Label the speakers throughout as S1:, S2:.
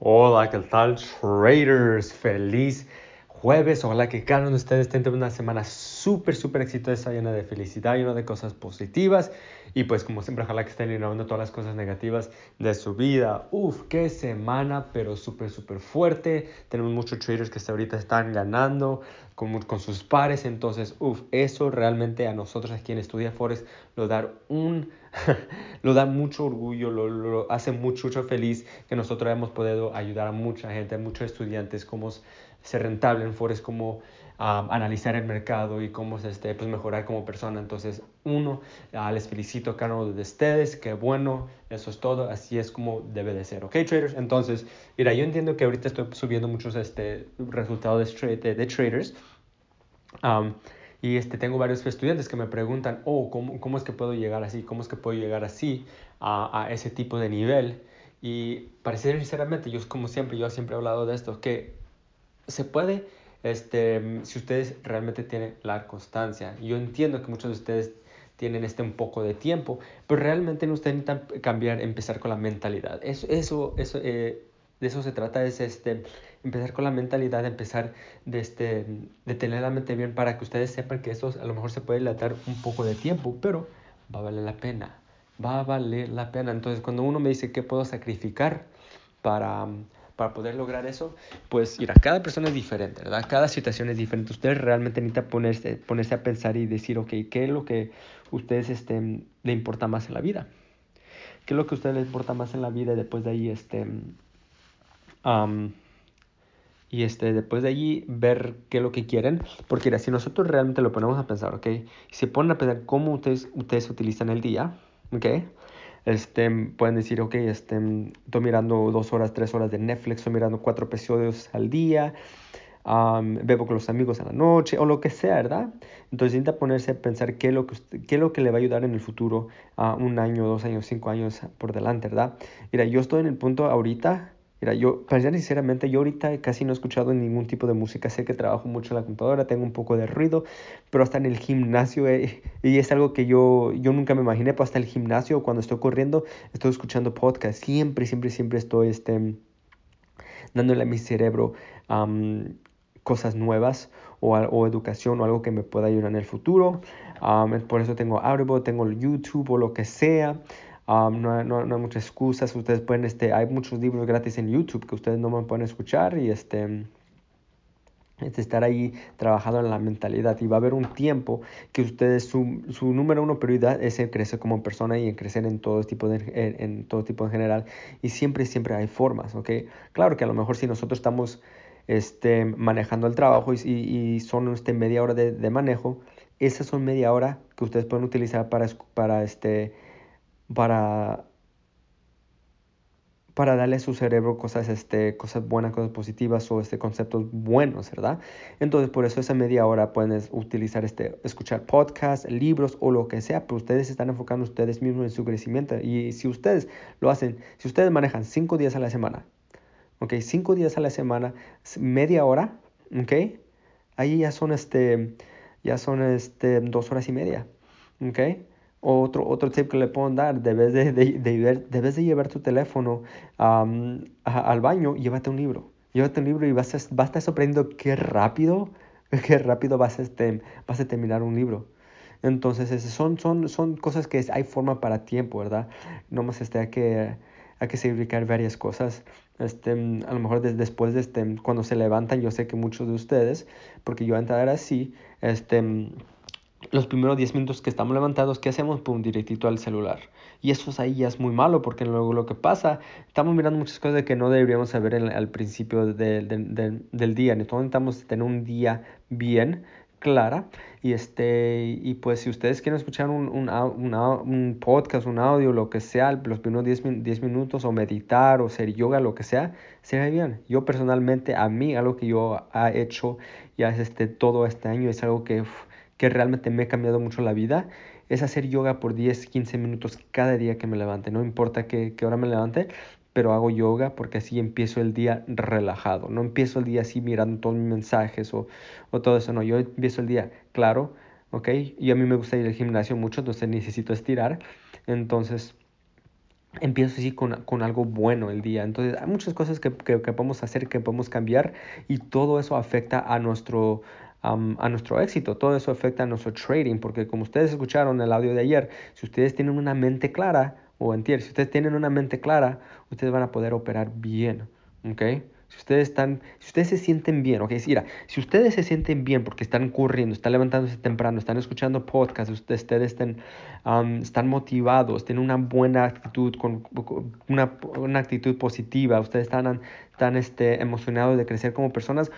S1: Hola, ¿qué tal traders? Feliz jueves. Ojalá que cada uno de ustedes tenga una semana súper, súper exitosa, llena de felicidad, llena de cosas positivas. Y pues como siempre, ojalá que estén eliminando todas las cosas negativas de su vida. Uf, qué semana, pero súper, súper fuerte. Tenemos muchos traders que hasta ahorita están ganando con, con sus pares. Entonces, uf, eso realmente a nosotros aquí en Estudia Forex lo da un lo da mucho orgullo, lo, hace mucho, mucho feliz que nosotros hayamos podido ayudar a mucha gente, a muchos estudiantes, cómo ser rentable en Forex, cómo analizar el mercado y cómo este, pues mejorar como persona. Entonces, uno, ah, les felicito a cada de ustedes, qué bueno, eso es todo, así es como debe de ser, ¿ok, traders? Entonces, mira, yo entiendo que ahorita estoy subiendo muchos este, resultados de, de, traders. Y este, tengo varios estudiantes que me preguntan, oh, ¿cómo, cómo es que puedo llegar así? ¿Cómo es que puedo llegar así a, a ese tipo de nivel? Y para ser sinceramente, yo como siempre, yo siempre he hablado de esto, que se puede, este, si ustedes realmente tienen la constancia. Yo entiendo que muchos de ustedes tienen este un poco de tiempo, pero realmente no ustedes necesitan cambiar, empezar con la mentalidad. Eso, eso, eso eh, de eso se trata, es este, empezar con la mentalidad, empezar de, este, de tener la mente bien para que ustedes sepan que esto a lo mejor se puede dilatar un poco de tiempo, pero va a valer la pena, va a valer la pena. Entonces cuando uno me dice qué puedo sacrificar para, para poder lograr eso, pues mira, cada persona es diferente, ¿verdad? Cada situación es diferente. Ustedes realmente necesitan ponerse, ponerse a pensar y decir, ok, ¿qué es lo que ustedes este, le importa más en la vida? ¿Qué es lo que a ustedes les importa más en la vida? Y después de ahí, este, y este, después de allí ver qué es lo que quieren. Porque si nosotros realmente lo ponemos a pensar, ¿ok? Si se ponen a pensar cómo ustedes, ustedes utilizan el día, ¿ok? Este, pueden decir, ok, este, estoy mirando dos horas, tres horas de Netflix, estoy mirando cuatro episodios al día, bebo con los amigos a la noche, o lo que sea, ¿verdad? Entonces intenta ponerse a pensar qué es lo que, lo que le va a ayudar en el futuro a un año, dos años, cinco años por delante, ¿verdad? Mira, yo estoy en el punto ahorita Mira, yo, para ser sinceramente, yo ahorita casi no he escuchado ningún tipo de música. Sé que trabajo mucho en la computadora, tengo un poco de ruido, pero hasta en el gimnasio, eh, y es algo que yo, yo nunca me imaginé, pero hasta el gimnasio, cuando estoy corriendo, estoy escuchando podcast. Siempre, siempre, siempre estoy este, dándole a mi cerebro cosas nuevas o, o, educación o algo que me pueda ayudar en el futuro. por eso tengo Audible, tengo YouTube o lo que sea. Um, no, no, hay muchas excusas. Ustedes pueden, este, hay muchos libros gratis en YouTube que ustedes no me pueden escuchar y este, estar ahí trabajando en la mentalidad. Y va a haber un tiempo que ustedes, su, su número uno prioridad es en crecer como persona y en crecer en todo tipo de, en, todo tipo en general. Y siempre, siempre hay formas, ¿ok? Claro que a lo mejor si nosotros estamos este, manejando el trabajo y, y son este, media hora de, de manejo, esas son media hora que ustedes pueden utilizar para, para este, para, para darle a su cerebro cosas, este, cosas buenas, cosas positivas o este, conceptos buenos, ¿verdad? Entonces, por eso esa media hora pueden utilizar, este, escuchar podcasts, libros o lo que sea, pero ustedes están enfocando ustedes mismos en su crecimiento. Y si ustedes lo hacen, si ustedes manejan cinco días a la semana, ¿ok? Cinco días a la semana, media hora, ¿ok? Ahí ya son, este, ya son, este, dos horas y media, ¿ok? Otro, otro tip que le puedo dar, debes de, de, de, debes de llevar tu teléfono al baño llévate un libro. Llévate un libro y vas a, vas a estar sorprendido qué rápido, qué rápido vas a, este, vas a terminar un libro. Entonces, son, son, son cosas que hay forma para tiempo, ¿verdad? No más este, hay que, hay que sacrificar varias cosas. Este, a lo mejor después de este, cuando se levantan, yo sé que muchos de ustedes, porque yo antes era así, este los primeros 10 minutos que estamos levantados, ¿qué hacemos? Pum, directito al celular. Y eso es ahí ya es muy malo, porque luego lo que pasa, estamos mirando muchas cosas que no deberíamos saber al principio del día. Entonces necesitamos tener un día bien clara. Y, este, y pues si ustedes quieren escuchar un, un, un podcast, un audio, lo que sea, los primeros 10, 10 minutos, o meditar, o hacer yoga, lo que sea, será bien. Yo personalmente, a mí, algo que yo he hecho ya es este, todo este año, es algo que que realmente me ha cambiado mucho la vida es hacer yoga por 10, 15 minutos cada día que me levante. No importa qué, hora me levante, pero hago yoga porque así empiezo el día relajado. No empiezo el día así mirando todos mis mensajes o, o todo eso. No, yo empiezo el día claro, ¿ok? Y a mí me gusta ir al gimnasio mucho, entonces necesito estirar. Entonces empiezo así con, con, algo bueno el día. Entonces hay muchas cosas que, que, que podemos hacer, que podemos cambiar y todo eso afecta a nuestro, um, a nuestro éxito, todo eso afecta a nuestro trading, porque como ustedes escucharon el audio de ayer, si ustedes tienen una mente clara, o entier, si ustedes tienen una mente clara, ustedes van a poder operar bien, ¿ok? Si ustedes están, si ustedes se sienten bien, ok, mira, si ustedes se sienten bien porque están corriendo, están levantándose temprano, están escuchando podcasts, ustedes, estén, están motivados, tienen una buena actitud, con, una, una actitud positiva, ustedes están, están este, emocionados de crecer como personas,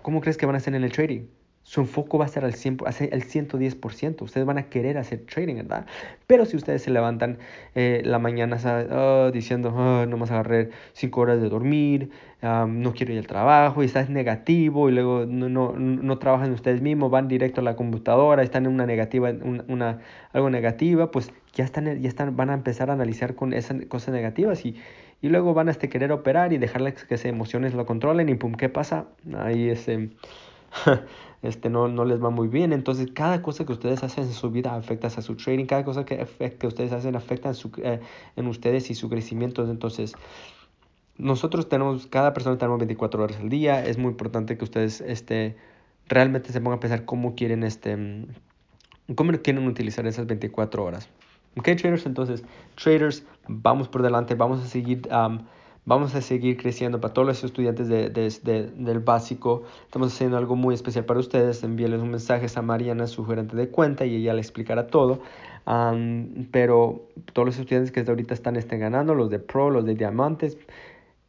S1: ¿cómo crees que van a hacer en el trading? su enfoque va a ser al 100, el 110%. Ustedes van a querer hacer trading, ¿verdad? Pero si ustedes se levantan eh, la mañana oh, diciendo, oh, no más agarré 5 horas de dormir, no quiero ir al trabajo, y estás negativo, y luego no, no, no, trabajan ustedes mismos, van directo a la computadora, están en una negativa, una, algo negativa, pues ya, están, ya están, van a empezar a analizar con esas cosas negativas y, y luego van a este, querer operar y dejarles que esas emociones lo controlen y pum, ¿qué pasa? Ahí ese este, no, no les va muy bien. Entonces, cada cosa que ustedes hacen en su vida afecta a su trading, cada cosa que, que ustedes hacen afecta en, su, eh, en ustedes y su crecimiento. Entonces, nosotros tenemos, cada persona tenemos 24 horas al día. Es muy importante que ustedes este, realmente se pongan a pensar cómo quieren, este, cómo quieren utilizar esas 24 horas. Ok, traders, entonces, traders, vamos por delante, vamos a seguir Vamos a seguir creciendo para todos los estudiantes de, del básico. Estamos haciendo algo muy especial para ustedes. Envíenles un mensaje a Mariana, su gerente de cuenta, y ella le explicará todo. pero todos los estudiantes que desde ahorita están, estén ganando, los de pro, los de diamantes,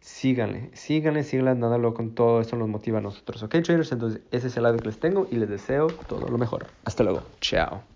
S1: síganle, síganle, síganle dándolo con todo. Eso nos motiva a nosotros. Ok, traders, entonces ese es el lado que les tengo y les deseo todo lo mejor. Hasta luego. Chao.